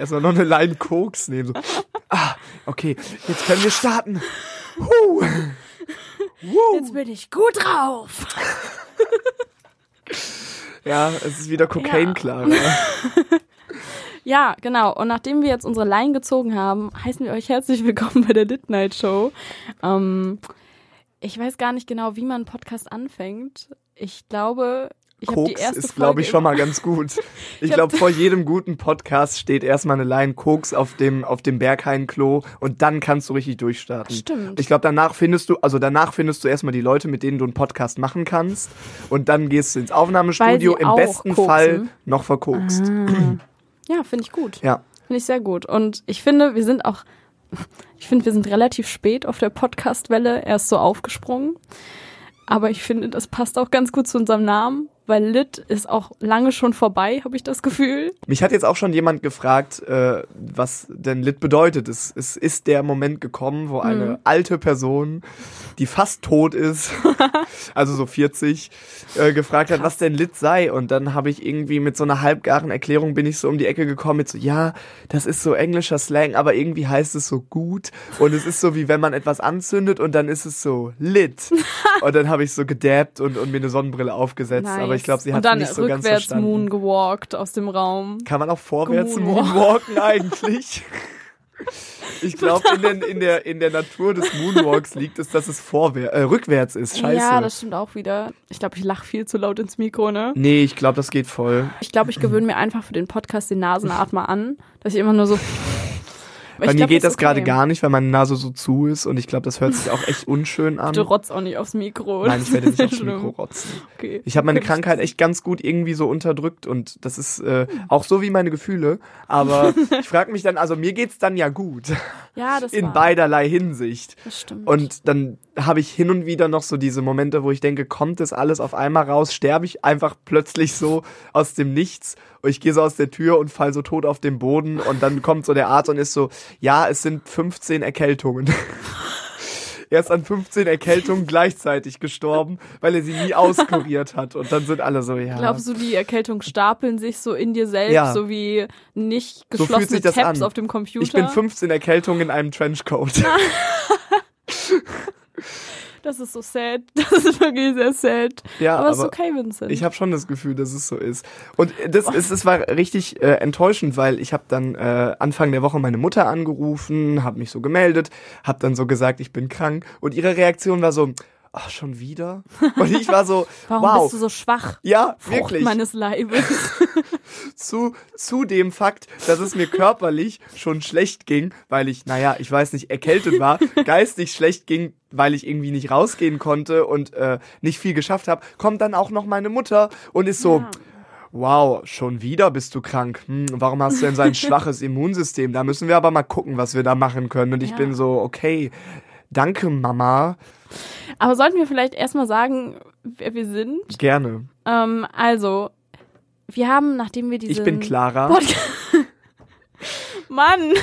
erstmal noch eine Line Koks nehmen. So. Ah, okay, jetzt können wir starten. Huh. Wow. Jetzt bin ich gut drauf. Ja, es ist wieder Cocaine, Clara. Ja, genau. Und nachdem wir jetzt unsere Line gezogen haben, heißen wir euch herzlich willkommen bei der Lit Night Show. Ähm, ich weiß gar nicht genau, wie man einen Podcast anfängt. Ich glaube, Koks ist, glaube ich, schon mal ganz gut. Ich hab- glaube, vor jedem guten Podcast steht erstmal eine Line Koks auf dem, auf dem Berghain-Klo und dann kannst du richtig durchstarten. Stimmt. Ich glaube, danach findest du, also danach findest du erstmal die Leute, mit denen du einen Podcast machen kannst und dann gehst du ins Aufnahmestudio, im besten koksen. Fall noch verkokst. Ja, finde ich gut. Ja. Finde ich sehr gut. Und ich finde, wir sind auch, ich finde, wir sind relativ spät auf der Podcast-Welle erst so aufgesprungen. Aber ich finde, das passt auch ganz gut zu unserem Namen, weil Lit ist auch lange schon vorbei, habe ich das Gefühl. Mich hat jetzt auch schon jemand gefragt, äh, was denn Lit bedeutet. Es, es ist der Moment gekommen, wo eine Mhm. alte Person, die fast tot ist, also so 40, äh, gefragt hat, was denn Lit sei. Und dann habe ich irgendwie mit so einer halbgaren Erklärung bin ich so um die Ecke gekommen mit so, ja, das ist so englischer Slang, aber irgendwie heißt es so gut. Und es ist so wie wenn man etwas anzündet und dann ist es so lit. und dann habe ich so gedabbt und, und mir eine Sonnenbrille aufgesetzt. Aber ich glaube, sie hat Und dann nicht so ganz rückwärts verstanden. Moon gewalkt aus dem Raum. Kann man auch vorwärts Moonwalk. moonwalken eigentlich? Ich glaube, in, der- in, der, in der Natur des Moonwalks liegt es, dass es vorwär äh, rückwärts ist. Scheiße. Ja, das stimmt auch wieder. Ich glaube, ich lache viel zu laut ins Mikro, ne? nee, ich glaube, das geht voll. Ich glaube, ich gewöhne mir einfach für den Podcast den Nasenatmer an, dass ich immer nur so. Aber Bei mir glaub, geht das okay. gerade gar nicht, weil meine Nase so zu ist und ich glaube, das hört sich auch echt unschön an. Du rotzt auch nicht aufs Mikro. Nein, ich werde nicht aufs. Mikro rotzen. Okay. Ich habe meine Krankheit echt ganz gut irgendwie so unterdrückt und das ist äh, auch so wie meine Gefühle. Aber ich frage mich dann, also mir geht's dann ja gut. Ja, das In war, beiderlei Hinsicht. Das stimmt. Und dann habe ich hin und wieder noch so diese Momente, wo ich denke, kommt das alles auf einmal raus? Sterbe ich einfach plötzlich so aus dem Nichts? Und ich gehe so aus der Tür und fall so tot auf den Boden und dann kommt so der Arzt und ist so, ja, es sind 15 Erkältungen. Er ist an 15 Erkältungen gleichzeitig gestorben, weil er sie nie auskuriert hat. Und dann sind alle so, ja. Glaubst du, die Erkältungen stapeln sich so in dir selbst, Ja. so wie nicht So geschlossene sich das Tabs an. auf dem Computer? ich bin 15 Erkältungen in einem Trenchcoat. das ist so sad. Das ist wirklich sehr sad. Ja, aber, es ist aber okay, Vincent. Ich habe schon das Gefühl, dass es so ist. Und das, ist, es war richtig äh, enttäuschend, weil ich habe dann äh, Anfang der Woche meine Mutter angerufen, habe mich so gemeldet, habe dann so gesagt, ich bin krank. Und ihre Reaktion war so, ach, schon wieder? Und ich war so, Warum wow. bist du so schwach? ja, Frucht wirklich. meines Leibes. Zu, zu dem Fakt, dass es mir körperlich schon schlecht ging, weil ich, naja, ich weiß nicht, erkältet war, geistig schlecht ging, weil ich irgendwie nicht rausgehen konnte und äh, nicht viel geschafft habe, kommt dann auch noch meine Mutter und ist so, Ja. Wow, schon wieder bist du krank. Hm, warum hast du denn so ein schwaches Immunsystem? Da müssen wir aber mal gucken, was wir da machen können. Und ich Ja. bin so, okay, danke Mama, Aber sollten wir vielleicht erstmal sagen, wer wir sind? gerne. Ähm, also, wir haben, nachdem wir diesen Ich bin Clara. Podcast Mann!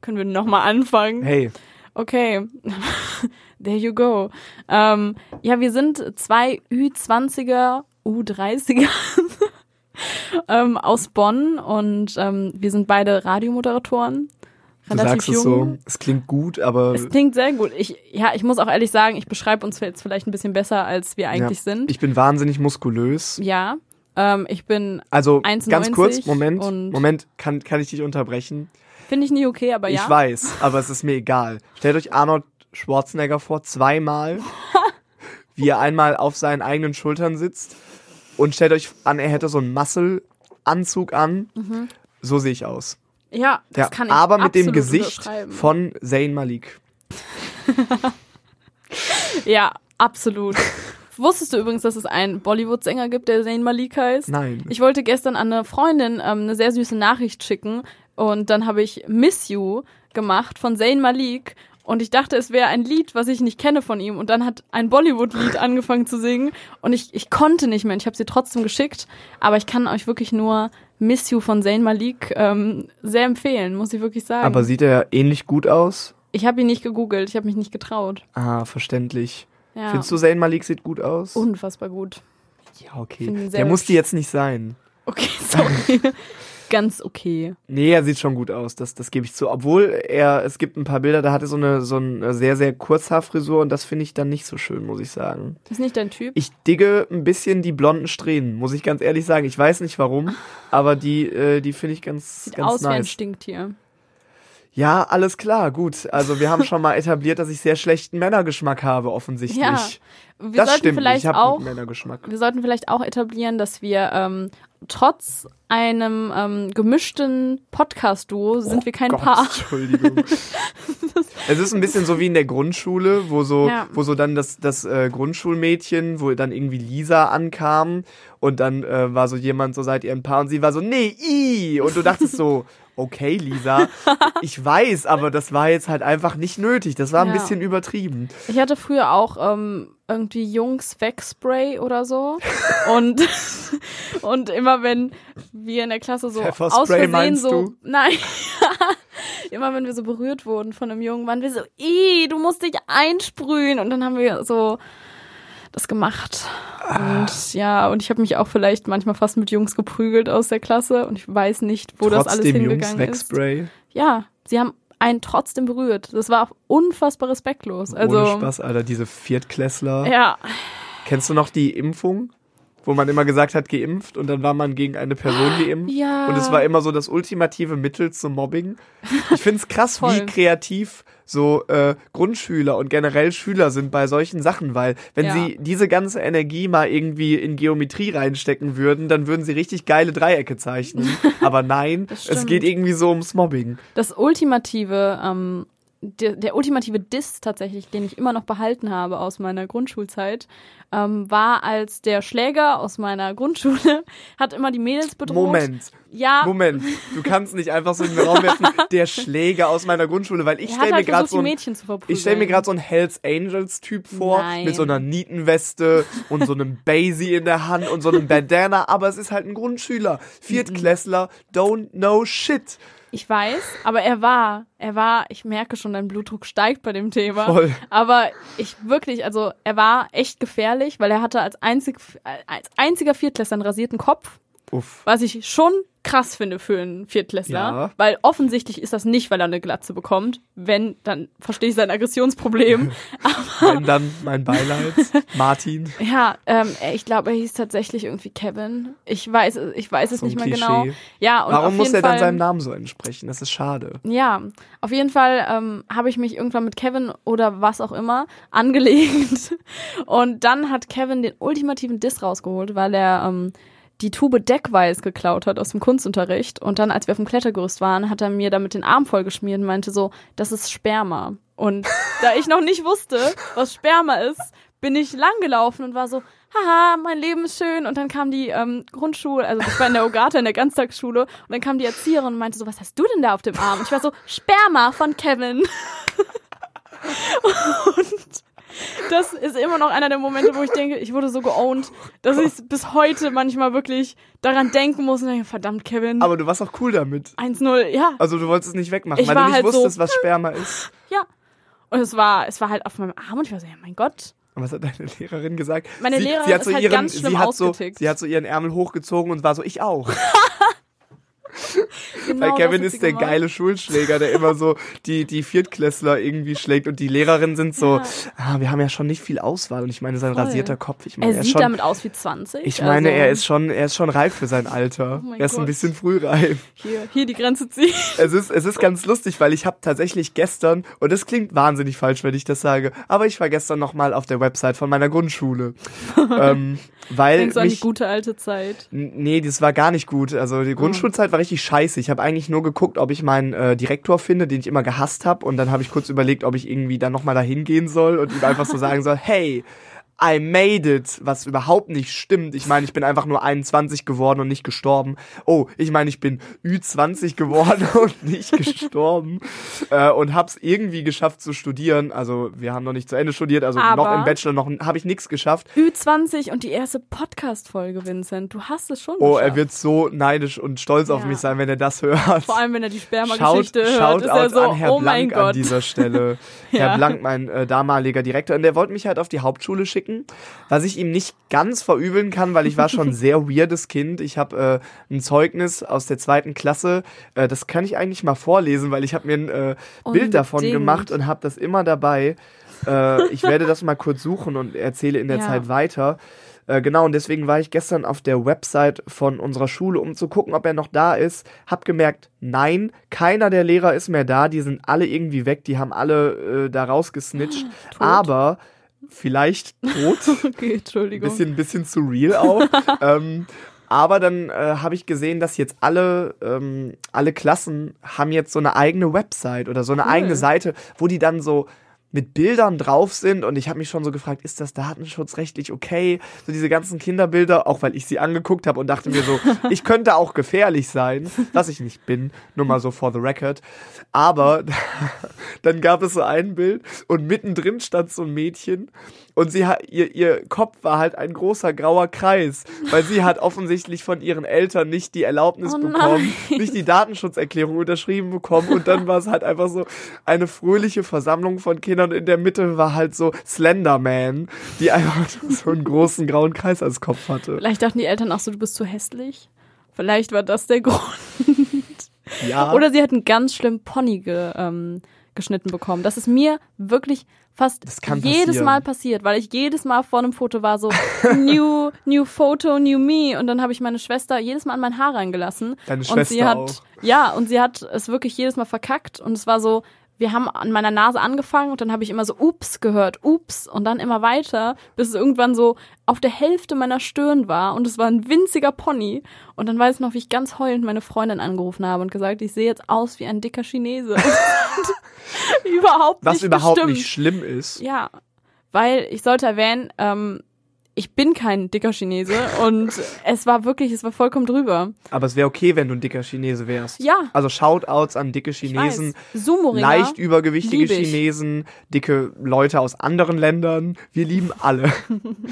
Können wir nochmal anfangen? Hey, Okay. There you go. Ähm, ja, wir sind zwei Ü20er, U30er ähm, aus Bonn und ähm, wir sind beide Radiomoderatoren. Du sagst es jung. so, es klingt gut, aber Es klingt sehr gut. Ich, ja, ich muss auch ehrlich sagen, ich beschreibe uns jetzt vielleicht ein bisschen besser, als wir eigentlich ja, sind. ich bin wahnsinnig muskulös. ja. Ähm, ich bin, Also 1,90 ganz kurz, Moment, Moment, kann, kann ich dich unterbrechen? finde ich nie okay, aber ja. Ich weiß, aber es ist mir egal. Stellt euch Arnold Schwarzenegger vor, zweimal, wie er einmal auf seinen eigenen Schultern sitzt und stellt euch an, er hätte so einen Muscle-Anzug an. So sehe ich aus. Ja, das Ja, kann ich aber mit dem Gesicht von Zayn Malik. Ja, absolut. Wusstest du übrigens, dass es einen Bollywood-Sänger gibt, der Zayn Malik heißt? Nein. Ich wollte gestern an eine Freundin ähm, eine sehr süße Nachricht schicken und dann habe ich Miss You gemacht von Zayn Malik und ich dachte, es wäre ein Lied, was ich nicht kenne von ihm und dann hat ein Bollywood-Lied angefangen zu singen und ich, ich konnte nicht mehr und ich habe sie trotzdem geschickt, aber ich kann euch wirklich nur Miss You von Zayn Malik ähm, sehr empfehlen, muss ich wirklich sagen. aber sieht er ähnlich gut aus? ich habe ihn nicht gegoogelt, ich habe mich nicht getraut. Ah, verständlich. Ja. Findest du Zayn Malik sieht gut aus? Unfassbar gut. ja, okay. Der muss hübsch. die jetzt nicht sein. Okay, sorry. ganz okay. Nee, er sieht schon gut aus, das, das gebe ich zu. Obwohl er, es gibt ein paar Bilder, da hatte so eine, so eine sehr, sehr Kurzhaarfrisur und das finde ich dann nicht so schön, muss ich sagen. Ist nicht dein Typ? Ich digge ein bisschen die blonden Strähnen, muss ich ganz ehrlich sagen. Ich weiß nicht warum, aber die, äh, die finde ich ganz, Sieht ganz aus wie ein nice. Stinktier. Ja, alles klar, gut. Also wir haben schon mal etabliert, dass ich sehr schlechten Männergeschmack habe, offensichtlich. Ja. Wir das sollten stimmt, vielleicht auch wir sollten vielleicht auch etablieren, dass wir ähm, trotz einem ähm, gemischten Podcast-Duo sind wir kein Oh Gott, Paar. Entschuldigung. es ist ein bisschen so wie in der Grundschule, wo so, Ja. wo so dann das, das äh, Grundschulmädchen, wo dann irgendwie Lisa ankam und dann äh, war so jemand so seid ihr ein Paar und sie war so, nee, i und du dachtest so, okay, Lisa, ich weiß, aber das war jetzt halt einfach nicht nötig. Das war ein Ja. bisschen übertrieben. Ich hatte früher auch ähm, irgendwie Jungs Wegspray oder so. und, und immer wenn wir in der Klasse so aus Versehen so. du? Nein. immer wenn wir so berührt wurden von einem Jungen, waren wir so, ih, du musst dich einsprühen. Und dann haben wir so das gemacht. Ah. Und ja, und ich habe mich auch vielleicht manchmal fast mit Jungs geprügelt aus der Klasse und ich weiß nicht, wo das alles Trotzdem Jungs hingegangen ist. Ja, sie haben einen trotzdem berührt. Das war auch unfassbar respektlos. Also Ohne Spaß, Alter, diese Viertklässler. ja, Kennst du noch die Impfung? Wo man immer gesagt hat, geimpft und dann war man gegen eine Person geimpft. Ja. Und es war immer so das ultimative Mittel zum Mobbing. Ich find's krass, wie kreativ so äh, Grundschüler und generell Schüler sind bei solchen Sachen, weil wenn Ja. sie diese ganze Energie mal irgendwie in Geometrie reinstecken würden, dann würden sie richtig geile Dreiecke zeichnen. Aber nein, es geht irgendwie so ums Mobbing. das ultimative, ähm, der, der ultimative Diss tatsächlich, den ich immer noch behalten habe aus meiner Grundschulzeit, ähm, war, als der Schläger aus meiner Grundschule hat immer die Mädels bedroht. Moment. Ja, Moment, du kannst nicht einfach so in den Raum werfen, der Schläger aus meiner Grundschule, weil ich stelle mir halt gerade versucht, so ein, ich stelle mir gerade so einen Hells Angels Typ vor Nein. mit so einer Nietenweste und so einem Basie in der Hand und so einem Bandana, aber es ist halt ein Grundschüler, Viertklässler, don't know shit. Ich weiß, aber er war, er war, ich merke schon, dein Blutdruck steigt bei dem Thema. Voll. Aber ich wirklich, also er war echt gefährlich, weil er hatte als, einzig, als einziger Viertklässler einen rasierten Kopf, Uff. was ich schon krass finde für einen Viertklässler. Ja. Weil offensichtlich ist das nicht, weil er eine Glatze bekommt. Wenn, dann verstehe ich sein Aggressionsproblem. Wenn dann mein Beileid, Martin. ja, ähm, ich glaube, er hieß tatsächlich irgendwie Kevin. Ich weiß, ich weiß es So nicht mehr Klischee. genau. Ja, und Warum muss er Fall, dann seinem Namen so entsprechen? Das ist schade. Ja, auf jeden Fall ähm, habe ich mich irgendwann mit Kevin oder was auch immer angelegt. Und dann hat Kevin den ultimativen Diss rausgeholt, weil er ähm, die Tube Deckweiß geklaut hat aus dem Kunstunterricht. Und dann, als wir auf dem Klettergerüst waren, hat er mir damit den Arm vollgeschmiert und meinte so, das ist Sperma. Und da ich noch nicht wusste, was Sperma ist, bin ich langgelaufen und war so, haha, mein Leben ist schön. Und dann kam die ähm, Grundschule, also ich war in der Ogata in der Ganztagsschule, und dann kam die Erzieherin und meinte so, was hast du denn da auf dem Arm? Und ich war so, Sperma von Kevin. und das ist immer noch einer der Momente, wo ich denke, ich wurde so geowned, dass ich bis heute manchmal wirklich daran denken muss und denke, verdammt, Kevin. Aber du warst auch cool damit. 1-0, ja, Also du wolltest es nicht wegmachen, Ich weil du nicht halt so- wusstest, was Sperma ist. ja. Und es war, es war halt auf meinem Arm und ich war so, ja, mein Gott. Und was hat deine Lehrerin gesagt? Meine sie, Lehrerin sie hat ist so halt ihren, ganz schlimm sie hat so, sie hat so ihren Ärmel hochgezogen und war so, ich auch. Genau Weil Kevin ist der gemacht. geile Schulschläger, der immer so die, die Viertklässler irgendwie schlägt und die Lehrerinnen sind so, Ja. ah, wir haben ja schon nicht viel Auswahl und ich meine, sein Voll. rasierter Kopf, ich meine, Er er ist sieht schon, damit aus wie 20. ich meine, also, er ist schon, er ist schon reif für sein Alter. Oh er ist ein Gott. bisschen frühreif. Hier, hier die Grenze ziehen. Es ist, es ist ganz lustig, weil ich habe tatsächlich gestern, und das klingt wahnsinnig falsch, wenn ich das sage, aber ich war gestern nochmal auf der Website von meiner Grundschule. ähm, weil Denkst du an die mich, gute alte Zeit? Nee, das war gar nicht gut. Also die Grundschulzeit war richtig scheiße. Ich habe eigentlich nur geguckt, ob ich meinen äh, Direktor finde, den ich immer gehasst habe. Und dann habe ich kurz überlegt, ob ich irgendwie dann nochmal da hingehen soll und ihm einfach so sagen soll, hey, I made it, was überhaupt nicht stimmt. Ich meine, ich bin einfach nur 21 geworden und nicht gestorben. Oh, ich meine, ich bin Ü20 geworden und nicht gestorben. Äh, und hab's irgendwie geschafft zu studieren. Also wir haben noch nicht zu Ende studiert, also noch Aber- im Bachelor noch habe ich nichts geschafft. Ü20 und die erste Podcast-Folge, Vincent. Du hast es schon Oh, geschafft. er wird so neidisch und stolz auf Ja. mich sein, wenn er das hört. Vor allem, wenn er die Sperma-Geschichte hört, schaut ist er so, an Herr oh mein Blank an dieser Stelle. Ja. Herr Blank, mein äh, damaliger Direktor, und der wollte mich halt auf die Hauptschule schicken schicken, was ich ihm nicht ganz verübeln kann, weil ich war schon ein sehr weirdes Kind. Ich habe äh, ein Zeugnis aus der zweiten Klasse, äh, das kann ich eigentlich mal vorlesen, weil ich habe mir ein äh, Bild davon gemacht und habe das immer dabei. Äh, ich werde das mal kurz suchen und erzähle in der Ja. Zeit weiter. Äh, genau, und deswegen war ich gestern auf der Website von unserer Schule, um zu gucken, ob er noch da ist. Hab gemerkt, nein, keiner der Lehrer ist mehr da. Die sind alle irgendwie weg. Die haben alle äh, da rausgesnitcht. Tot? Aber vielleicht tot. Okay, Entschuldigung. bisschen, bisschen surreal auch. ähm, aber dann äh, habe ich gesehen, dass jetzt alle, ähm, alle Klassen haben jetzt so eine eigene Website oder so eine Cool. eigene Seite, wo die dann so mit Bildern drauf sind und ich habe mich schon so gefragt, ist das datenschutzrechtlich okay? So diese ganzen Kinderbilder, auch weil ich sie angeguckt habe und dachte mir so, ich könnte auch gefährlich sein, was ich nicht bin, nur mal so for the record. Aber dann gab es so ein Bild und mittendrin stand so ein Mädchen und sie hat, ihr, ihr Kopf war halt ein großer grauer Kreis, weil sie hat offensichtlich von ihren Eltern nicht die Erlaubnis Oh bekommen, nicht die Datenschutzerklärung unterschrieben bekommen und dann war es halt einfach so eine fröhliche Versammlung von Kindern und in der Mitte war halt so Slenderman, die einfach so einen großen grauen Kreis als Kopf hatte. Vielleicht dachten die Eltern auch so, du bist zu hässlich. Vielleicht war das der Grund. Ja. Oder sie hatten ganz schlimm Pony ge, ähm, geschnitten bekommen. Das ist mir wirklich fast jedes passieren. Mal passiert, weil ich jedes Mal vor einem Foto war so new new Photo, new me und dann habe ich meine Schwester jedes Mal an mein Haar reingelassen Deine und Schwester sie hat auch. ja und sie hat es wirklich jedes Mal verkackt und es war so wir haben an meiner Nase angefangen und dann habe ich immer so ups gehört, ups und dann immer weiter, bis es irgendwann so auf der Hälfte meiner Stirn war und es war ein winziger Pony und dann weiß ich noch, wie ich ganz heulend meine Freundin angerufen habe und gesagt, ich sehe jetzt aus wie ein dicker Chinese. überhaupt Was nicht überhaupt gestimmt. nicht schlimm ist. Ja, weil ich sollte erwähnen, ähm, ich bin kein dicker Chinese und es war wirklich, es war vollkommen drüber. Aber es wäre okay, wenn du ein dicker Chinese wärst. Ja. Also Shoutouts an dicke Chinesen. Leicht übergewichtige. Chinesen, dicke Leute aus anderen Ländern. Wir lieben alle.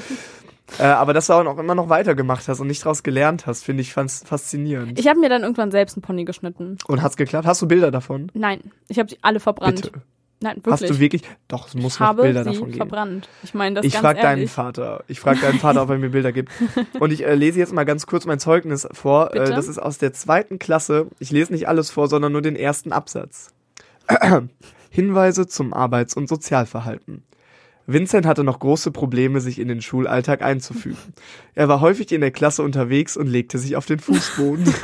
äh, aber dass du auch immer noch weitergemacht hast und nicht daraus gelernt hast, finde ich faszinierend. Ich habe mir dann irgendwann selbst einen Pony geschnitten. und hat's geklappt? Hast du Bilder davon? Nein, ich habe sie alle verbrannt. Bitte. Nein, wirklich. Hast du wirklich? Doch, es muss ich noch Bilder davon geben. verbrannt. Ich meine das Ich frage deinen. Vater. Ich frage deinen Vater, ob er mir Bilder gibt. Und ich äh, lese jetzt mal ganz kurz mein Zeugnis vor. Äh, Bitte? das ist aus der zweiten Klasse. Ich lese nicht alles vor, sondern nur den ersten Absatz. Hinweise zum Arbeits- und Sozialverhalten. Vincent hatte noch große Probleme, sich in den Schulalltag einzufügen. Er war häufig in der Klasse unterwegs und legte sich auf den Fußboden.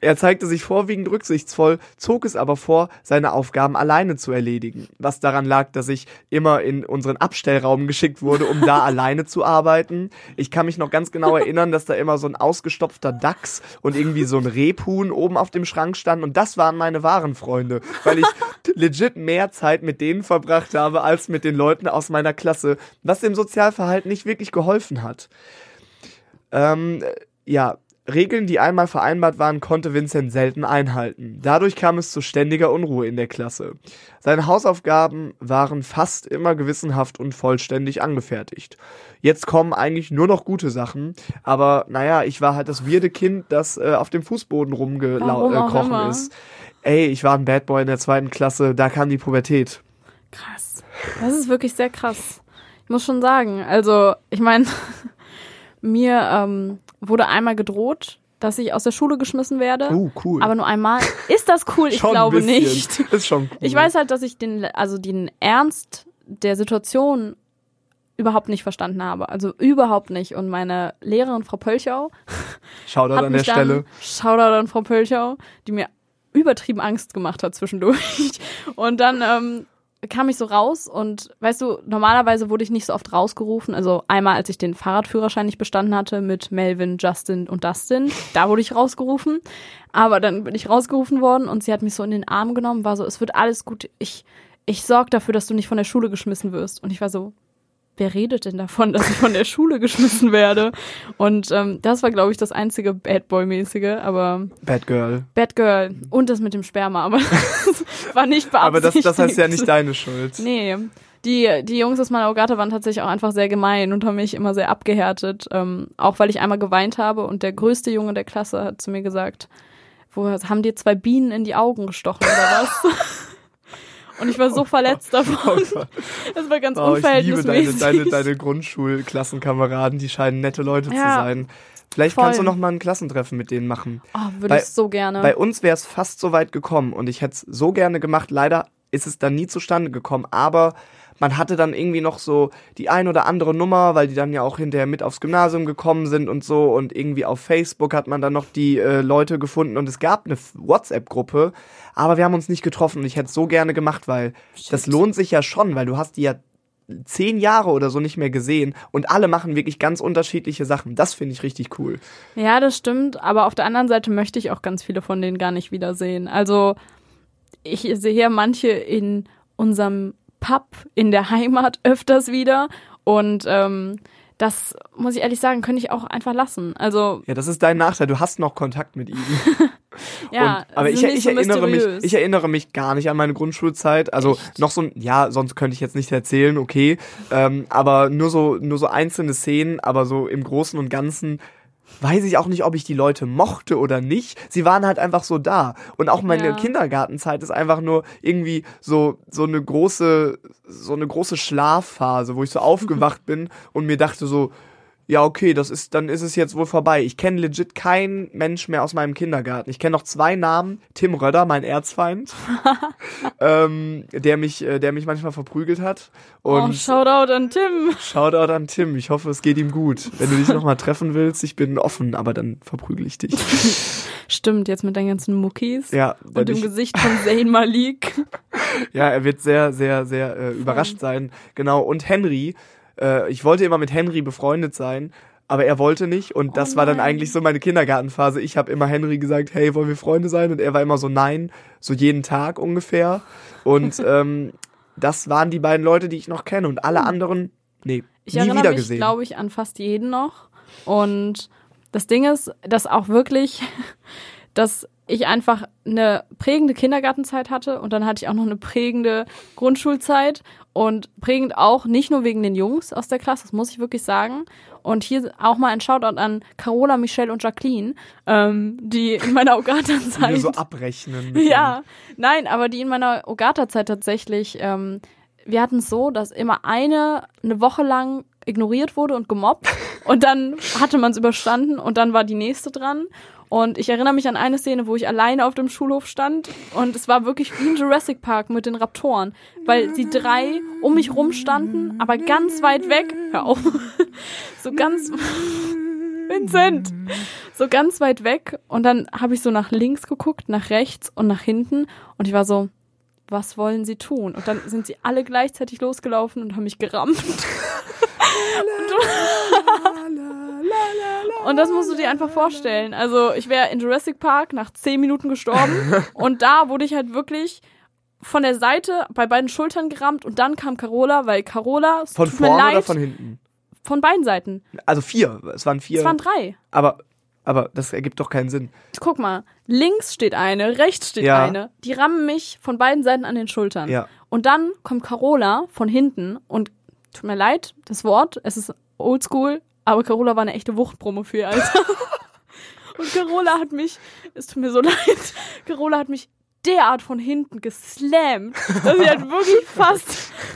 Er zeigte sich vorwiegend rücksichtsvoll, zog es aber vor, seine Aufgaben alleine zu erledigen, was daran lag, dass ich immer in unseren Abstellraum geschickt wurde, um da alleine zu arbeiten. Ich kann mich noch ganz genau erinnern, dass da immer so ein ausgestopfter Dachs und irgendwie so ein Rebhuhn oben auf dem Schrank stand und das waren meine wahren Freunde, weil ich legit mehr Zeit mit denen verbracht habe als mit den Leuten aus meiner Klasse, was dem Sozialverhalten nicht wirklich geholfen hat. Ähm, ja, Regeln, die einmal vereinbart waren, konnte Vincent selten einhalten. Dadurch kam es zu ständiger Unruhe in der Klasse. Seine Hausaufgaben waren fast immer gewissenhaft und vollständig angefertigt. Jetzt kommen eigentlich nur noch gute Sachen, aber naja, ich war halt das weirde Kind, das äh, auf dem Fußboden rumgekrochen äh, ist. Ey, ich war ein Bad Boy in der zweiten Klasse, da kam die Pubertät. Krass. Das ist wirklich sehr krass. Ich muss schon sagen, also ich meine, mir ähm, wurde einmal gedroht, dass ich aus der Schule geschmissen werde. Uh, cool. Aber nur einmal. Ist das cool? Ich glaube nicht. Ist schon cool. Ich weiß halt, dass ich den, also den Ernst der Situation überhaupt nicht verstanden habe. Also überhaupt nicht. Und meine Lehrerin, Frau Pölchau, Shoutout an der dann, Stelle. Shoutout an Frau Pölchau, die mir übertrieben Angst gemacht hat zwischendurch. Und dann ähm, kam ich so raus und weißt du, normalerweise wurde ich nicht so oft rausgerufen. Also einmal, als ich den Fahrradführerschein nicht bestanden hatte mit Melvin, Justin und Dustin, da wurde ich rausgerufen. Aber dann bin ich rausgerufen worden und sie hat mich so in den Arm genommen, war so, es wird alles gut. Ich, ich sorge dafür, dass du nicht von der Schule geschmissen wirst. Und ich war so, wer redet denn davon, dass ich von der Schule geschmissen werde? Und ähm, das war, glaube ich, das einzige Bad Boy-mäßige, aber Bad Girl. Bad Girl und das mit dem Sperma, aber das war nicht beabsichtigt. Aber das, das heißt ja nicht deine Schuld. Nee. Die, die Jungs aus meiner Ogata waren tatsächlich auch einfach sehr gemein und haben mich immer sehr abgehärtet. Ähm, auch weil ich einmal geweint habe und der größte Junge der Klasse hat zu mir gesagt, wo haben dir zwei Bienen in die Augen gestochen oder was? Und ich war so verletzt davon. Das war ganz Oh, ich liebe deine, unverhältnismäßig. deine, deine Grundschulklassenkameraden, die scheinen nette Leute zu Ja, sein. Vielleicht voll. kannst du noch mal ein Klassentreffen mit denen machen. Oh, würde ich so gerne. Bei uns wäre es fast so weit gekommen und ich hätte es so gerne gemacht. Leider ist es dann nie zustande gekommen, aber man hatte dann irgendwie noch so die ein oder andere Nummer, weil die dann ja auch hinterher mit aufs Gymnasium gekommen sind und so und irgendwie auf Facebook hat man dann noch die äh, Leute gefunden und es gab eine WhatsApp-Gruppe, aber wir haben uns nicht getroffen und ich hätte es so gerne gemacht, weil das lohnt sich ja schon, weil du hast die ja zehn Jahre oder so nicht mehr gesehen und alle machen wirklich ganz unterschiedliche Sachen. Das finde ich richtig cool. Ja, das stimmt, aber auf der anderen Seite möchte ich auch ganz viele von denen gar nicht wiedersehen. Also ich sehe ja manche in unserem Pub in der Heimat öfters wieder und ähm, das muss ich ehrlich sagen, könnte ich auch einfach lassen. Also Ja, das ist dein Nachteil. Du hast noch Kontakt mit ihnen. ja, und, aber ich, ich so erinnere mich, ich erinnere mich gar nicht an meine Grundschulzeit. Also Echt? noch so, ein- ja, sonst könnte ich jetzt nicht erzählen, okay. Ähm, aber nur so, nur so einzelne Szenen, aber so im Großen und Ganzen weiß ich auch nicht, ob ich die Leute mochte oder nicht. Sie waren halt einfach so da. Und auch meine Ja. Kindergartenzeit ist einfach nur irgendwie so, so eine große, so eine große Schlafphase, wo ich so aufgewacht bin und mir dachte so, ja, okay, das ist, dann ist es jetzt wohl vorbei. Ich kenne legit keinen Mensch mehr aus meinem Kindergarten. Ich kenne noch zwei Namen. Tim Röder, mein Erzfeind, ähm, der mich, äh, der mich manchmal verprügelt hat. oh, Und Shoutout an Tim. Shoutout an Tim. Ich hoffe, es geht ihm gut. Wenn du dich nochmal treffen willst, ich bin offen, aber dann verprügel ich dich. Stimmt, jetzt mit deinen ganzen Muckis Ja, und dem ich, Gesicht von Zayn Malik. ja, er wird sehr, sehr, sehr äh, überrascht sein. Genau. Und Henry, äh, ich wollte immer mit Henry befreundet sein. Aber er wollte nicht und das Oh war dann eigentlich so meine Kindergartenphase. Ich habe immer Henry gesagt, hey, wollen wir Freunde sein? Und er war immer so, nein, so jeden Tag ungefähr. Und ähm, das waren die beiden Leute, die ich noch kenne. Und alle anderen, nee, Hm. Ich nie wieder gesehen. glaube ich, an fast jeden noch. Und das Ding ist, dass auch wirklich, dass ich einfach eine prägende Kindergartenzeit hatte und dann hatte ich auch noch eine prägende Grundschulzeit und prägend auch nicht nur wegen den Jungs aus der Klasse, das muss ich wirklich sagen. Und hier auch mal ein Shoutout an Carola, Michelle und Jacqueline, ähm, die in meiner Die Ogata-Zeit wir so abrechnen. ja, nein, aber die in meiner Ogata-Zeit tatsächlich, ähm, wir hatten es so, dass immer eine eine Woche lang ignoriert wurde und gemobbt und dann hatte man es überstanden und dann war die nächste dran. Und ich erinnere mich an eine Szene, wo ich alleine auf dem Schulhof stand und es war wirklich wie im Jurassic Park mit den Raptoren, weil sie drei um mich rum standen, aber ganz weit weg. Hör auf. So ganz Vincent! So ganz weit weg und dann habe ich so nach links geguckt, nach rechts und nach hinten und ich war so, was wollen sie tun? Und dann sind sie alle gleichzeitig losgelaufen und haben mich gerammt. Und das musst du dir einfach vorstellen. Also ich wäre in Jurassic Park nach zehn Minuten gestorben und da wurde ich halt wirklich von der Seite bei beiden Schultern gerammt und dann kam Carola, weil Carola, Von vorne leid, oder von hinten? von beiden Seiten. Also vier. Es waren vier. Es waren drei. aber, aber das ergibt doch keinen Sinn. Guck mal, links steht eine, rechts steht Ja. eine. Die rammen mich von beiden Seiten an den Schultern. Ja. Und dann kommt Carola von hinten und tut mir leid, das Wort, es ist oldschool, aber Carola war eine echte Wuchtbrumme für ihr Alter. und Carola hat mich, es tut mir so leid, Carola hat mich derart von hinten geslammt, dass ich halt wirklich fast,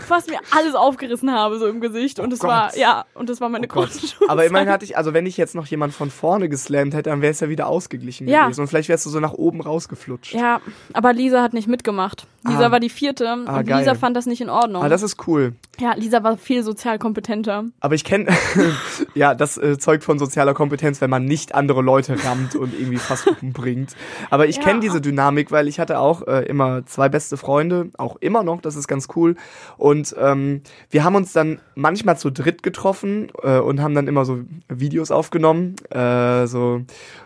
fast mir alles aufgerissen habe, so im Gesicht. Und es Gott. war, ja, und das war meine Oh Gott. Grundschulzeit. Aber immerhin hatte ich, also wenn ich jetzt noch jemand von vorne geslammt hätte, dann wäre es ja wieder ausgeglichen Ja. gewesen. Und vielleicht wärst du so nach oben rausgeflutscht. Ja, aber Lisa hat nicht mitgemacht. Lisa Ah. war die vierte Ah, und geil. Lisa fand das nicht in Ordnung. Aber das ist cool. ja, Lisa war viel sozial kompetenter. Aber ich kenne, ja, das äh, zeugt von sozialer Kompetenz, wenn man nicht andere Leute rammt und irgendwie fast umbringt. Aber ich Ja. kenne diese Dynamik, weil ich hatte auch äh, immer zwei beste Freunde, auch immer noch, das ist ganz cool. Und ähm, wir haben uns dann manchmal zu dritt getroffen äh, und haben dann immer so Videos aufgenommen, äh, so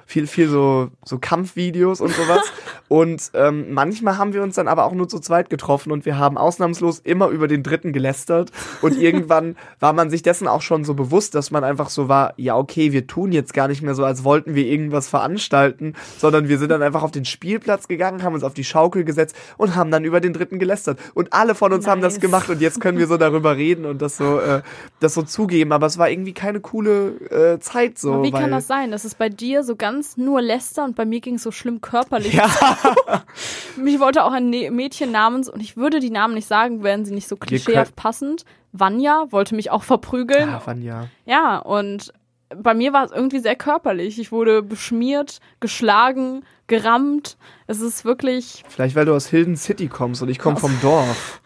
viel, viel so, so Kampfvideos und sowas. und ähm, manchmal haben wir uns dann aber auch nur zu zweit getroffen und wir haben ausnahmslos immer über den dritten gelästert. Und irgendwann war man sich dessen auch schon so bewusst, dass man einfach so war, ja, okay, wir tun jetzt gar nicht mehr so, als wollten wir irgendwas veranstalten, sondern wir sind dann einfach auf den Spielplatz gegangen, haben uns auf die Schaukel gesetzt und haben dann über den dritten gelästert. Und alle von uns haben das Nice. gemacht und jetzt können wir so darüber reden und das so, äh, das so zugeben. Aber es war irgendwie keine coole äh, Zeit so. Aber wie kann das sein, dass es bei dir so ganz Distanz nur Lester und bei mir ging es so schlimm körperlich. Ja. Mich wollte auch ein ne Mädchen namens, und ich würde die Namen nicht sagen, wären sie nicht so klischeehaft passend. Vanya wollte mich auch verprügeln. Ja, Vanja. Ja, und bei mir war es irgendwie sehr körperlich. Ich wurde beschmiert, geschlagen, gerammt. Es ist wirklich, Vielleicht, weil du aus Hilden City kommst und ich komme vom Dorf.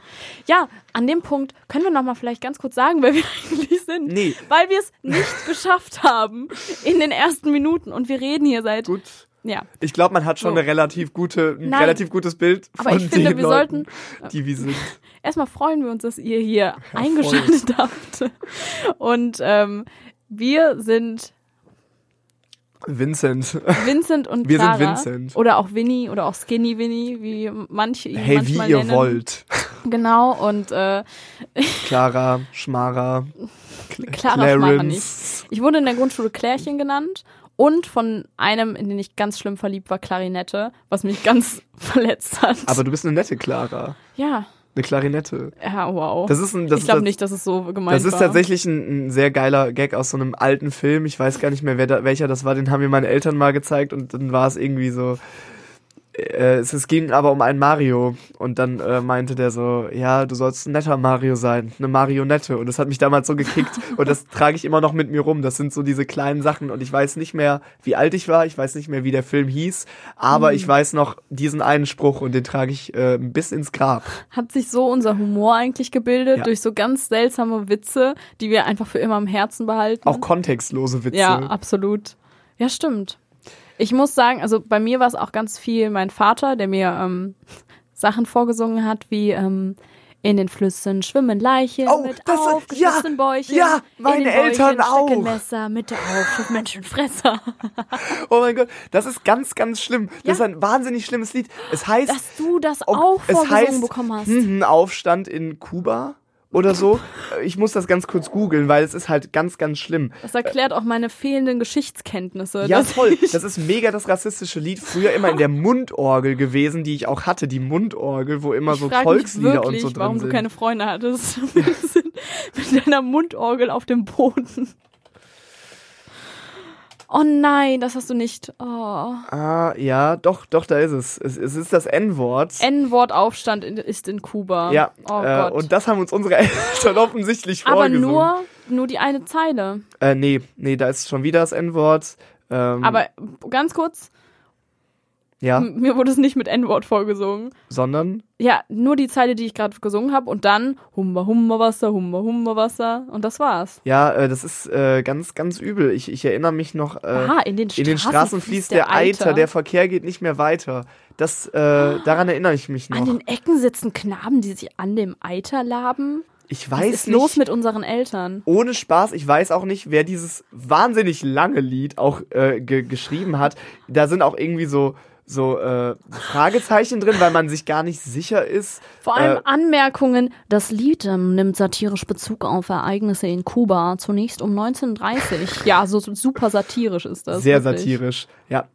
ja, an dem Punkt können wir noch mal vielleicht ganz kurz sagen, wer wir eigentlich sind. Nee. Weil wir es nicht geschafft haben in den ersten Minuten und wir reden hier seit, Gut. ja. Ich glaube, man hat schon So. eine relativ gute, ein Nein. relativ gutes Bild Aber von ich finde, wir Leuten, sollten- die wir sind. Erstmal freuen wir uns, dass ihr hier eingeschaltet habt. Und ähm, wir sind Vincent. Vincent und Wir sind Clara. Vincent. Oder auch Winnie oder auch Skinny Winnie, wie manche ihn Hey, wie ihr nennen. wollt. Genau, und äh, Clara, Schmara, Cl Clara Schmacher nicht. Clarence. Ich wurde in der Grundschule Klärchen genannt und von einem, in den ich ganz schlimm verliebt war, Klarinette, was mich ganz verletzt hat. Aber du bist eine nette Clara. ja, Eine Klarinette. ja, wow. Das ist ein, das ich glaube nicht, dass es so gemeint Das ist war. tatsächlich ein, ein sehr geiler Gag aus so einem alten Film. Ich weiß gar nicht mehr, wer da, welcher das war. Den haben mir meine Eltern mal gezeigt und dann war es irgendwie so. Äh, es, es ging aber um einen Mario und dann äh, meinte der so, ja, du sollst ein netter Mario sein, eine Marionette und das hat mich damals so gekickt und das trage ich immer noch mit mir rum. Das sind so diese kleinen Sachen und ich weiß nicht mehr, wie alt ich war, ich weiß nicht mehr, wie der Film hieß, aber Hm. ich weiß noch diesen einen Spruch und den trage ich äh, bis ins Grab. Hat sich so unser Humor eigentlich gebildet Ja. durch so ganz seltsame Witze, die wir einfach für immer im Herzen behalten. Auch kontextlose Witze. Ja, absolut. Ja, stimmt. Ich muss sagen, also bei mir war es auch ganz viel mein Vater, der mir ähm, Sachen vorgesungen hat, wie ähm, in den Flüssen schwimmen Leichen Oh, mit das- aufgeschlitzenen ja, Bäuchen. ja, meine in den Eltern Bäuchen auch. Messer, Mitte auf, Menschenfresser. Oh mein Gott, das ist ganz, ganz schlimm. Das Ja. ist ein wahnsinnig schlimmes Lied. Es heißt, Dass du das auch es vorgesungen heißt, bekommen hast. hm, Aufstand in Kuba oder so. Ich muss das ganz kurz googeln, weil es ist halt ganz, ganz schlimm. Das erklärt auch meine fehlenden Geschichtskenntnisse. Ja, voll. ich- Das ist mega das rassistische Lied. Früher immer in der Mundorgel gewesen, die ich auch hatte. Die Mundorgel, wo immer Ich so Volkslieder wirklich, und so drin warum sind. du keine Freunde hattest. mit deiner Mundorgel auf dem Boden. Oh nein, das hast du nicht. Oh. ah, ja, doch, doch, da ist es. Es, es ist das N-Wort. N-Wort Aufstand in, ist in Kuba. ja, Oh äh, Gott. und das haben uns unsere Eltern offensichtlich Aber vorgesungen. nur, nur die eine Zeile. Äh, nee, nee, da ist schon wieder das N-Wort. Ähm, Aber ganz kurz, ja, m- mir wurde es nicht mit N-Wort vorgesungen. sondern Ja, nur die Zeile, die ich gerade gesungen habe und dann Hummer, Hummer, Wasser, Hummer, Hummer, Wasser und das war's. Ja, äh, das ist äh, ganz, ganz übel. Ich, ich erinnere mich noch, äh, Aha, in den in den Straßen fließt der Eiter, der Verkehr geht nicht mehr weiter. Das, äh, daran erinnere ich mich An noch. den Ecken sitzen Knaben, die sich an dem Eiter laben. Ich Was weiß ist nicht, los mit unseren Eltern? ohne Spaß, ich weiß auch nicht, wer dieses wahnsinnig lange Lied auch äh, ge geschrieben hat. Da sind auch irgendwie so, so äh, Fragezeichen drin, weil man sich gar nicht sicher ist. Vor allem Äh, Anmerkungen. Das Lied ähm, nimmt satirisch Bezug auf Ereignisse in Kuba, zunächst um 1930. ja, so super satirisch ist das. Sehr wirklich. satirisch, ja.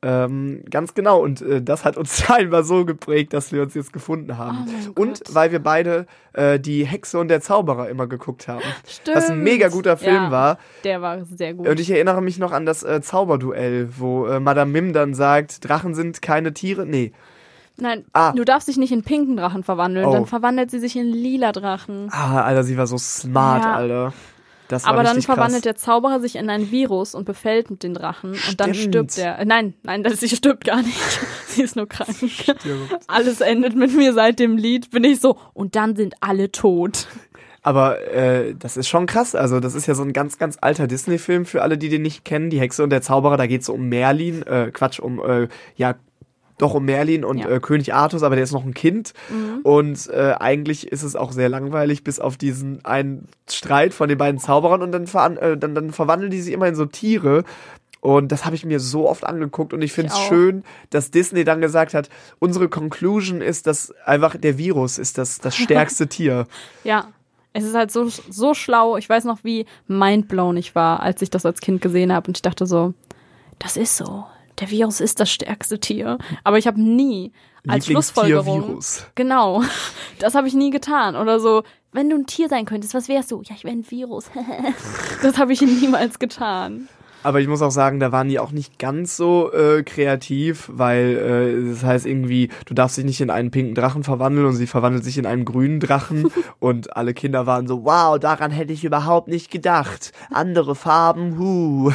Ähm, ganz genau. Und äh, das hat uns scheinbar so geprägt, dass wir uns jetzt gefunden haben. Oh und Gott. weil wir beide äh, die Hexe und der Zauberer immer geguckt haben. Stimmt. Was ein mega guter Film ja, war. Der war sehr gut. Und ich erinnere mich noch an das äh, Zauberduell, wo äh, Madame Mim dann sagt, Drachen sind keine Tiere. Nee. Nein, Ah. du darfst dich nicht in pinken Drachen verwandeln, Oh. dann verwandelt sie sich in lila Drachen. Ah, Alter, sie war so smart, Ja. Alter. Das Aber dann verwandelt krass. der Zauberer sich in ein Virus und befällt mit den Drachen und dann Stimmt. stirbt er. Nein, nein, das, sie stirbt gar nicht. sie ist nur krank. Stirbt. Alles endet mit mir seit dem Lied, bin ich so, und dann sind alle tot. Aber äh, das ist schon krass. Also, das ist ja so ein ganz, ganz alter Disney-Film für alle, die den nicht kennen. Die Hexe und der Zauberer, da geht es um Merlin, äh, Quatsch, um, äh, ja, doch um Merlin und Ja. Mhm. äh, König Artus, aber der ist noch ein Kind. Und äh, eigentlich ist es auch sehr langweilig, bis auf diesen einen Streit von den beiden Zauberern und dann, äh, dann, dann verwandeln die sich immer in so Tiere. Und das habe ich mir so oft angeguckt und ich finde es schön, dass Disney dann gesagt hat, unsere Conclusion ist, dass einfach der Virus ist das, das stärkste Tier. Ja. Es ist halt so, so schlau. Ich weiß noch, wie mindblown ich war, als ich das als Kind gesehen habe. Und ich dachte so, das ist so. Der Virus ist das stärkste Tier. Aber ich habe nie als Schlussfolgerung. Virus. Genau. Das habe ich nie getan. Oder so, wenn du ein Tier sein könntest, was wärst du? Ja, ich wäre ein Virus. das habe ich niemals getan. Aber ich muss auch sagen, da waren die auch nicht ganz so äh, kreativ, weil äh, das heißt irgendwie, du darfst dich nicht in einen pinken Drachen verwandeln und sie verwandelt sich in einen grünen Drachen und alle Kinder waren so, wow, daran hätte ich überhaupt nicht gedacht. Andere Farben, huh.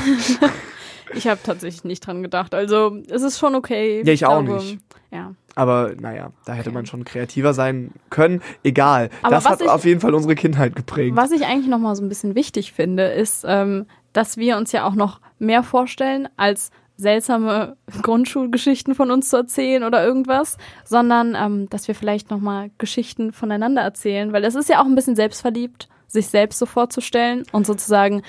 Ich habe tatsächlich nicht dran gedacht. Also es ist schon okay. Ja, ich auch nicht. Ja. Aber naja, da hätte man schon kreativer sein können. Egal. Aber das was hat ich- auf jeden Fall unsere Kindheit geprägt. Was ich eigentlich noch mal so ein bisschen wichtig finde, ist, ähm, dass wir uns ja auch noch mehr vorstellen, als seltsame Grundschulgeschichten von uns zu erzählen oder irgendwas, sondern ähm, dass wir vielleicht noch mal Geschichten voneinander erzählen, weil es ist ja auch ein bisschen selbstverliebt, sich selbst so vorzustellen und sozusagen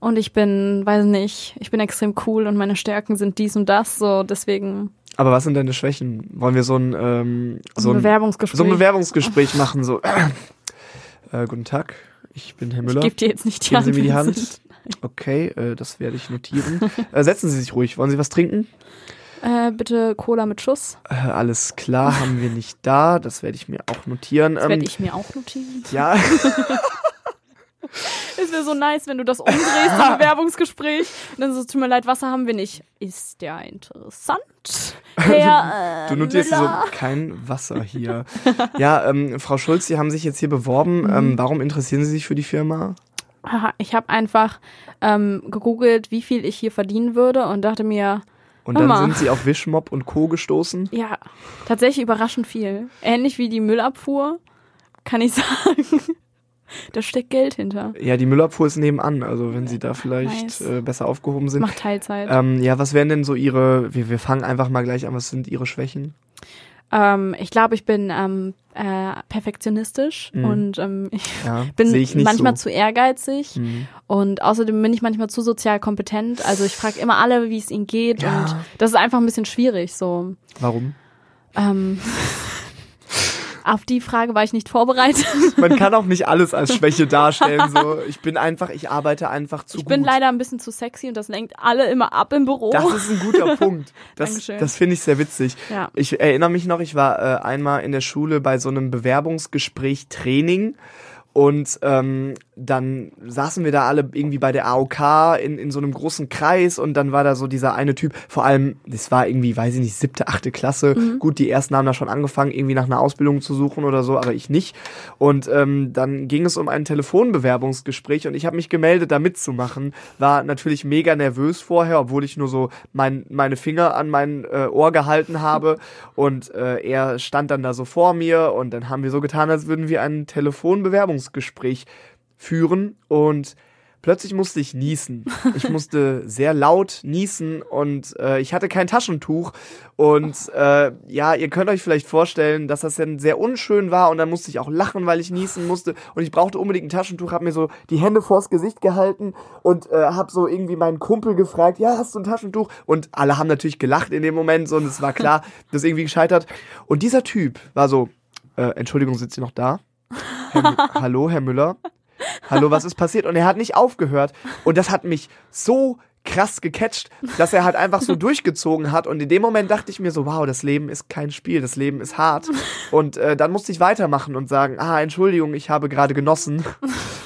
und ich bin, weiß nicht, ich bin extrem cool und meine Stärken sind dies und das, so deswegen Aber was sind deine Schwächen? Wollen wir so ein, ähm, so ein Bewerbungsgespräch. so ein Bewerbungsgespräch machen? So, äh, guten Tag, ich bin Herr ich Müller. gebe dir jetzt nicht die Geben Sie mir die Hand. Okay, äh, das werde ich notieren. äh, setzen Sie sich ruhig. Wollen Sie was trinken? Äh, bitte Cola mit Schuss. Äh, alles klar, haben wir nicht da. Das werde ich mir auch notieren. Das Ähm, werde ich mir auch notieren. ja, Es wäre so nice, wenn du das umdrehst im Bewerbungsgespräch. Und dann so, tut mir leid, Wasser haben wir nicht. Ist der interessant? Herr, äh, du notierst so kein Wasser hier. ja, ähm, Frau Schulz, Sie haben sich jetzt hier beworben. Mhm. Ähm, warum interessieren Sie sich für die Firma? Ich habe einfach ähm, gegoogelt, wie viel ich hier verdienen würde und dachte mir, Und dann mal. sind Sie auf Wischmob und Co. gestoßen. ja, tatsächlich überraschend viel. Ähnlich wie die Müllabfuhr, kann ich sagen. Da steckt Geld hinter. Ja, die Müllabfuhr ist nebenan. Also wenn Sie da vielleicht Nice. äh, besser aufgehoben sind. Macht Teilzeit. Ähm, ja, was wären denn so Ihre, wir, wir fangen einfach mal gleich an, was sind Ihre Schwächen? Ähm, ich glaube, ich bin ähm, äh, perfektionistisch Mhm. und ähm, ich Ja, bin ich manchmal so. zu ehrgeizig Mhm. und außerdem bin ich manchmal zu sozial kompetent. Also ich frage immer alle, wie es ihnen geht Ja. und das ist einfach ein bisschen schwierig. So Warum? ähm, auf die Frage war ich nicht vorbereitet. Man kann auch nicht alles als Schwäche darstellen. So, ich bin einfach, ich arbeite einfach zu Ich gut. bin leider ein bisschen zu sexy und das lenkt alle immer ab im Büro. Das ist ein guter Punkt. Das, Dankeschön. das finde ich sehr witzig. Ja. Ich erinnere mich noch, ich war äh, einmal in der Schule bei so einem Bewerbungsgespräch Training und ähm, dann saßen wir da alle irgendwie bei der AOK in, in so einem großen Kreis und dann war da so dieser eine Typ, vor allem, das war irgendwie, weiß ich nicht, siebte, achte Klasse. Gut, die ersten haben da schon angefangen, irgendwie nach einer Ausbildung zu suchen oder so, aber ich nicht. Und ähm, dann ging es um ein Telefonbewerbungsgespräch und ich habe mich gemeldet, da mitzumachen. War natürlich mega nervös vorher, obwohl ich nur so mein, meine Finger an mein äh, Ohr gehalten habe. Und äh, er stand dann da so vor mir und dann haben wir so getan, als würden wir ein Telefonbewerbungsgespräch führen und plötzlich musste ich niesen. Ich musste sehr laut niesen und äh, ich hatte kein Taschentuch und äh, ja, ihr könnt euch vielleicht vorstellen, dass das dann sehr unschön war und dann musste ich auch lachen, weil ich niesen musste und ich brauchte unbedingt ein Taschentuch, habe mir so die Hände vors Gesicht gehalten und äh, habe so irgendwie meinen Kumpel gefragt, ja, hast du ein Taschentuch? Und alle haben natürlich gelacht in dem Moment so, und es war klar, das ist irgendwie gescheitert. Und dieser Typ war so, äh, Entschuldigung, sitzt ihr noch da? Herr Hallo, Herr Müller? Hallo, was ist passiert? Und er hat nicht aufgehört. Und das hat mich so krass gecatcht, dass er halt einfach so durchgezogen hat. Und in dem Moment dachte ich mir so, wow, das Leben ist kein Spiel, das Leben ist hart. Und äh, dann musste ich weitermachen und sagen, ah, Entschuldigung, ich habe gerade genossen.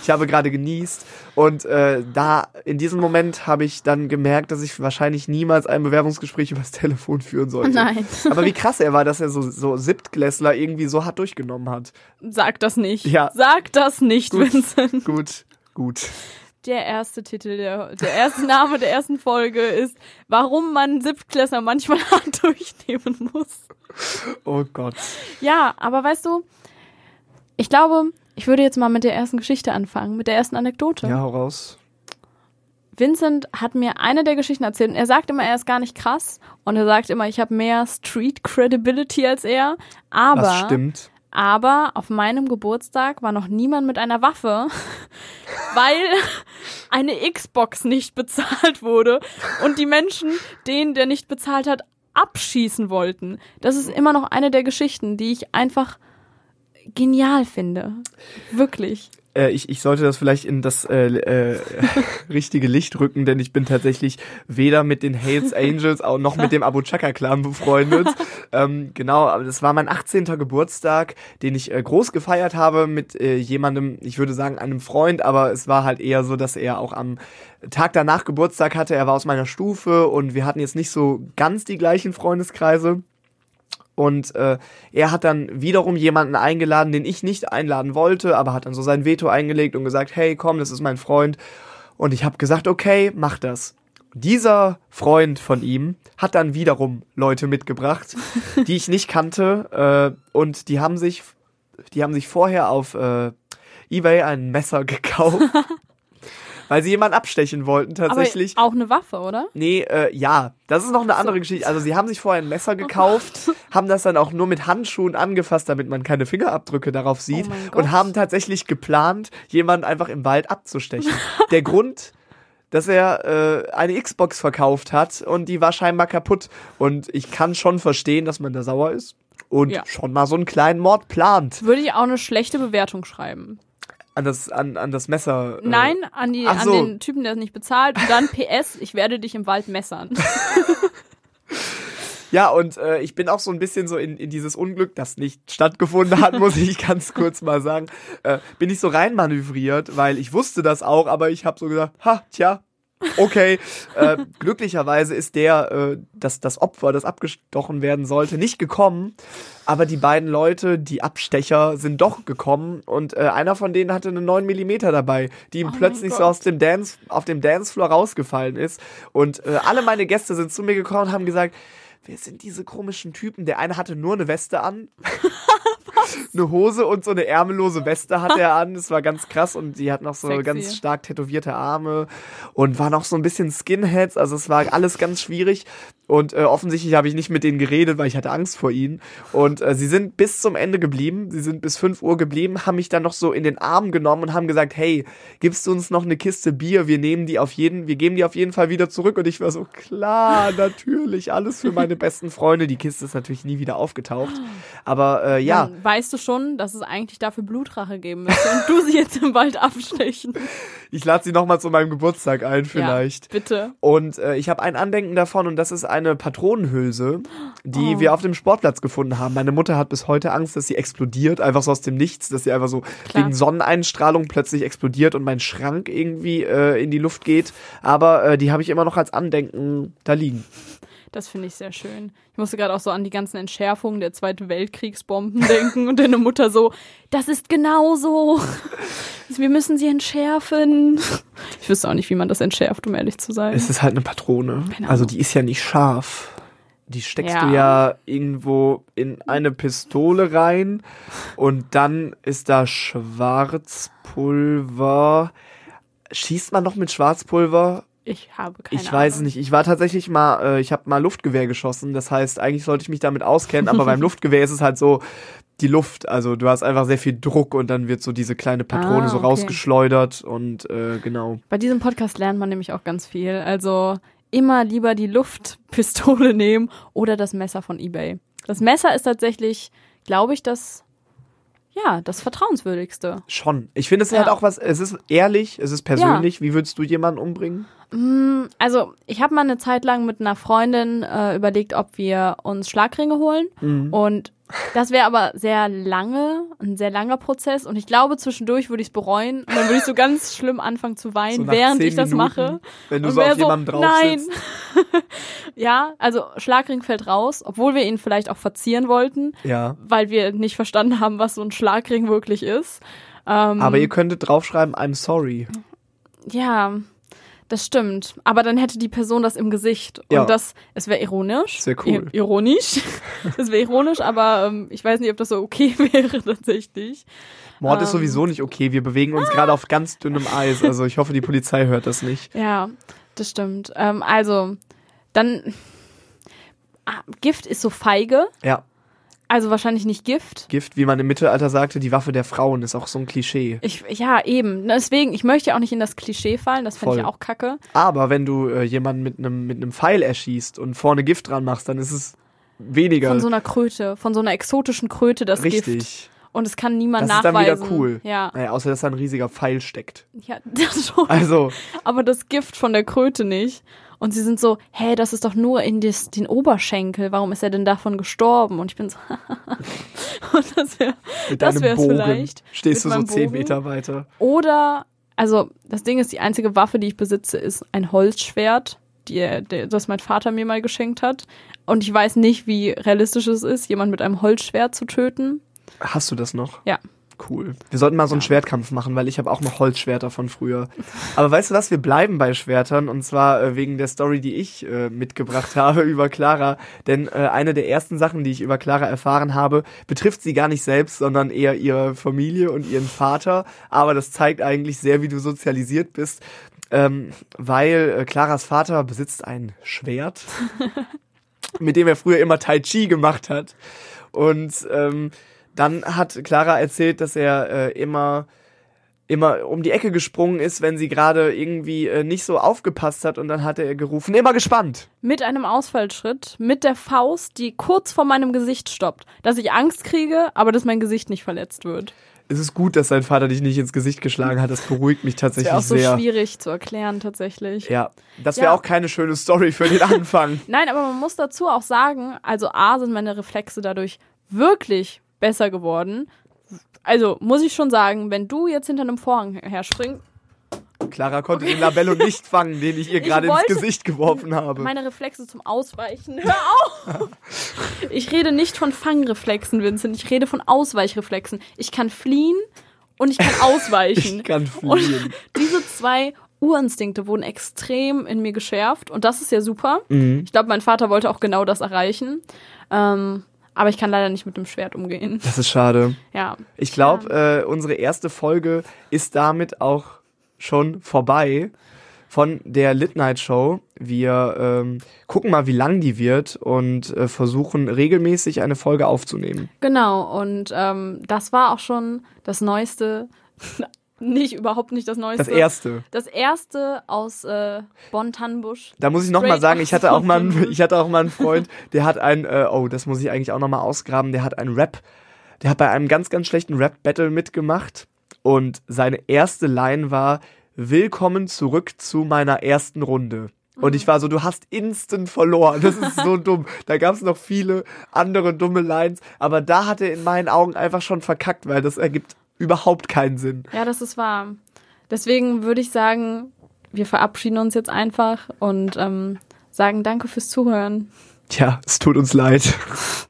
Ich habe gerade genießt. Und äh, da, in diesem Moment habe ich dann gemerkt, dass ich wahrscheinlich niemals ein Bewerbungsgespräch übers Telefon führen sollte. Nein, Aber wie krass er war, dass er so, so Siebtklässler irgendwie so hart durchgenommen hat. sag das nicht. Ja. Sag das nicht, Gut. Vincent. Gut, gut. Der erste Titel, der, der erste Name der ersten Folge ist, warum man Siebtklässler manchmal hart durchnehmen muss. Oh Gott. Ja, aber weißt du, ich glaube, ich würde jetzt mal mit der ersten Geschichte anfangen, mit der ersten Anekdote. Ja, hau raus. Vincent hat mir eine der Geschichten erzählt und er sagt immer, er ist gar nicht krass und er sagt immer, ich habe mehr Street Credibility als er, aber Was stimmt? aber auf meinem Geburtstag war noch niemand mit einer Waffe, weil eine Xbox nicht bezahlt wurde und die Menschen, den der nicht bezahlt hat, abschießen wollten. Das ist immer noch eine der Geschichten, die ich einfach genial finde. Wirklich. Äh, ich, ich sollte das vielleicht in das äh, äh, richtige Licht rücken, denn ich bin tatsächlich weder mit den Hells Angels noch mit dem Abu Chaka Clan befreundet. ähm, genau, aber das war mein 18. Geburtstag, den ich äh, groß gefeiert habe mit äh, jemandem, ich würde sagen einem Freund, aber es war halt eher so, dass er auch am Tag danach Geburtstag hatte. Er war aus meiner Stufe und wir hatten jetzt nicht so ganz die gleichen Freundeskreise. Und äh, er hat dann wiederum jemanden eingeladen, den ich nicht einladen wollte, aber hat dann so sein Veto eingelegt und gesagt, hey, komm, das ist mein Freund. Und ich habe gesagt, okay, mach das. Dieser Freund von ihm hat dann wiederum Leute mitgebracht, die ich nicht kannte, äh, und die haben sich, die haben sich vorher auf äh, eBay ein Messer gekauft, weil sie jemanden abstechen wollten tatsächlich. Aber auch eine Waffe, oder? Nee, äh, ja, das ist noch eine andere Geschichte. Also sie haben sich vorher ein Messer gekauft, haben das dann auch nur mit Handschuhen angefasst, damit man keine Fingerabdrücke darauf sieht Oh mein Gott. und haben tatsächlich geplant, jemanden einfach im Wald abzustechen. Der Grund, dass er äh, eine Xbox verkauft hat und die war scheinbar kaputt. Und ich kann schon verstehen, dass man da sauer ist und Ja. schon mal so einen kleinen Mord plant. Würde ich auch eine schlechte Bewertung schreiben. An das, an, an das Messer. äh, Nein, an, die, ach an so. den Typen, der es nicht bezahlt. Und dann PS, ich werde dich im Wald messern. Ja, und äh, ich bin auch so ein bisschen so in, in dieses Unglück, das nicht stattgefunden hat, muss ich ganz kurz mal sagen, äh, bin ich so reinmanövriert, weil ich wusste das auch, aber ich habe so gesagt, ha, tja, okay. äh, glücklicherweise ist der, äh, das, das Opfer, das abgestochen werden sollte, nicht gekommen, aber die beiden Leute, die Abstecher, sind doch gekommen und äh, einer von denen hatte eine 9 Millimeter dabei, die ihm Oh plötzlich so aus dem Dance, auf dem Dancefloor rausgefallen ist und äh, alle meine Gäste sind zu mir gekommen und haben gesagt, wer sind diese komischen Typen? Der eine hatte nur eine Weste an. eine Hose und so eine ärmellose Weste hatte er an. Das war ganz krass und die hat noch so Sexy. ganz stark tätowierte Arme und war noch so ein bisschen Skinheads. Also es war alles ganz schwierig und äh, offensichtlich habe ich nicht mit denen geredet, weil ich hatte Angst vor ihnen. Und äh, sie sind bis zum Ende geblieben. Sie sind bis 5 Uhr geblieben, haben mich dann noch so in den Arm genommen und haben gesagt, hey, gibst du uns noch eine Kiste Bier? Wir nehmen die auf jeden, wir geben die auf jeden Fall wieder zurück. Und ich war so, klar, natürlich, alles für meine besten Freunde. Die Kiste ist natürlich nie wieder aufgetaucht. Aber äh, ja, Dann weißt du schon, dass es eigentlich dafür Blutrache geben müsste und du sie jetzt im Wald abstechen. ich lade sie nochmal zu meinem Geburtstag ein, vielleicht. Ja, bitte. Und äh, ich habe ein Andenken davon und das ist eine Patronenhülse, die Oh. wir auf dem Sportplatz gefunden haben. Meine Mutter hat bis heute Angst, dass sie explodiert, einfach so aus dem Nichts, dass sie einfach so Klar. wegen Sonneneinstrahlung plötzlich explodiert und mein Schrank irgendwie äh, in die Luft geht. Aber äh, die habe ich immer noch als Andenken da liegen. Das finde ich sehr schön. Ich musste gerade auch so an die ganzen Entschärfungen der Zweite Weltkriegsbomben denken und deine Mutter so, das ist genauso. Wir müssen sie entschärfen. Ich wüsste auch nicht, wie man das entschärft, um ehrlich zu sein. Es ist halt eine Patrone. Keine Also die ist ja nicht scharf. Die steckst Ja. du ja irgendwo in eine Pistole rein und dann ist da Schwarzpulver. Schießt man noch mit Schwarzpulver? Ich habe keine ich weiß es nicht. Ich war tatsächlich mal, äh, ich habe mal Luftgewehr geschossen. Das heißt, eigentlich sollte ich mich damit auskennen, aber beim Luftgewehr ist es halt so die Luft. Also du hast einfach sehr viel Druck und dann wird so diese kleine Patrone Ah, so okay. rausgeschleudert und äh, genau. Bei diesem Podcast lernt man nämlich auch ganz viel. Also immer lieber die Luftpistole nehmen oder das Messer von eBay. Das Messer ist tatsächlich, glaube ich, das, ja, das vertrauenswürdigste. Schon. Ich finde es Ja. halt auch was, es ist ehrlich, es ist persönlich. Wie würdest du jemanden umbringen? Mm, Also, ich habe mal eine Zeit lang mit einer Freundin äh, überlegt, ob wir uns Schlagringe holen. Mhm. Und das wäre aber sehr lange, ein sehr langer Prozess. Und ich glaube, zwischendurch würde ich es bereuen. Und dann würde ich so ganz schlimm anfangen zu weinen, So während ich das Minuten, mache. Wenn du Und so auf wär jemanden drauf nein. ja, also Schlagring fällt raus, obwohl wir ihn vielleicht auch verzieren wollten, Ja. weil wir nicht verstanden haben, was so ein Schlagring wirklich ist. Ähm, Aber ihr könntet draufschreiben, I'm sorry. ja, das stimmt. Aber dann hätte die Person das im Gesicht. Und Ja. das, es wäre ironisch. Das wär cool. I ironisch. Es wäre ironisch, aber ähm, ich weiß nicht, ob das so okay wäre tatsächlich. Mord ist Ähm. sowieso nicht okay. Wir bewegen uns gerade auf ganz dünnem Eis. Also ich hoffe, die Polizei hört das nicht. Ja, das stimmt. Ähm, also, dann. Ah, Gift ist so feige. Ja. Also wahrscheinlich nicht Gift. Gift, wie man im Mittelalter sagte, die Waffe der Frauen ist auch so ein Klischee. Ich, ja, eben. Deswegen, ich möchte ja auch nicht in das Klischee fallen. Das finde ich auch kacke. Aber wenn du äh, jemanden mit einem mit einem Pfeil erschießt und vorne Gift dran machst, dann ist es weniger Von so einer Kröte, von so einer exotischen Kröte das Gift. richtig. Und es kann niemand Das ist dann nachweisen. wieder cool. Ja, Naja, außer dass da ein riesiger Pfeil steckt. ja, das schon. Also, aber das Gift von der Kröte nicht. Und sie sind so, hä, das ist doch nur in des, den Oberschenkel. Warum ist er denn davon gestorben? Und ich bin so, und das wäre, das wär's Bogen vielleicht. stehst du so zehn Bogen. Meter weiter. Oder, also das Ding ist, die einzige Waffe, die ich besitze, ist ein Holzschwert, die, er- der, das mein Vater mir mal geschenkt hat. Und ich weiß nicht, wie realistisch es ist, jemand mit einem Holzschwert zu töten. Hast du das noch? Ja. Cool. Wir sollten mal so einen Schwertkampf machen, weil ich habe auch noch Holzschwerter von früher. Aber weißt du was, wir bleiben bei Schwertern und zwar äh, wegen der Story, die ich äh, mitgebracht habe über Clara. Denn äh, eine der ersten Sachen, die ich über Clara erfahren habe, betrifft sie gar nicht selbst, sondern eher ihre Familie und ihren Vater. Aber das zeigt eigentlich sehr, wie du sozialisiert bist. Ähm, weil äh, Claras Vater besitzt ein Schwert, mit dem er früher immer Tai Chi gemacht hat. Und ähm, dann hat Clara erzählt, dass er äh, immer immer um die Ecke gesprungen ist, wenn sie gerade irgendwie äh, nicht so aufgepasst hat und dann hat er gerufen, immer gespannt. Mit einem Ausfallschritt, mit der Faust, die kurz vor meinem Gesicht stoppt. Dass ich Angst kriege, aber dass mein Gesicht nicht verletzt wird. Es ist gut, dass sein Vater dich nicht ins Gesicht geschlagen hat, das beruhigt mich Das tatsächlich wäre auch so sehr. schwierig zu erklären, tatsächlich. Ja, das wäre Ja. auch keine schöne Story für den Anfang. Nein, aber man muss dazu auch sagen, also A sind meine Reflexe dadurch wirklich besser geworden. Also muss ich schon sagen, wenn du jetzt hinter einem Vorhang herspringst, Clara konnte den Labello nicht fangen, den ich ihr gerade ins Gesicht geworfen habe. meine Reflexe zum Ausweichen. Hör auf! Ich rede nicht von Fangreflexen, Vincent. Ich rede von Ausweichreflexen. Ich kann fliehen und ich kann ausweichen. Ich kann Und fliehen. diese zwei Urinstinkte wurden extrem in mir geschärft und das ist ja super. Mhm. Ich glaube, mein Vater wollte auch genau das erreichen. Ähm, aber ich kann leider nicht mit dem Schwert umgehen. Das ist schade. Ja. Ich glaube, äh, unsere erste Folge ist damit auch schon vorbei von der Lit Night Show. Wir ähm, gucken mal, wie lang die wird und äh, versuchen regelmäßig eine Folge aufzunehmen. Genau, und ähm, das war auch schon das Neueste. Nicht, überhaupt nicht das Neueste. Das erste. Das erste aus äh, Bonn-Tannenbusch. Da muss ich noch mal Straight sagen, ich hatte auch mal, einen, ich hatte auch mal einen Freund, der hat ein, äh, oh, das muss ich eigentlich auch noch mal ausgraben, der hat ein Rap, der hat bei einem ganz, ganz schlechten Rap-Battle mitgemacht und seine erste Line war, willkommen zurück zu meiner ersten Runde. Und ich war so, du hast instant verloren. Das ist so dumm. Da gab es noch viele andere dumme Lines, aber da hat er in meinen Augen einfach schon verkackt, weil das ergibt überhaupt keinen Sinn. Ja, das ist wahr. Deswegen würde ich sagen, wir verabschieden uns jetzt einfach und ähm, sagen Danke fürs Zuhören. Tja, es tut uns leid.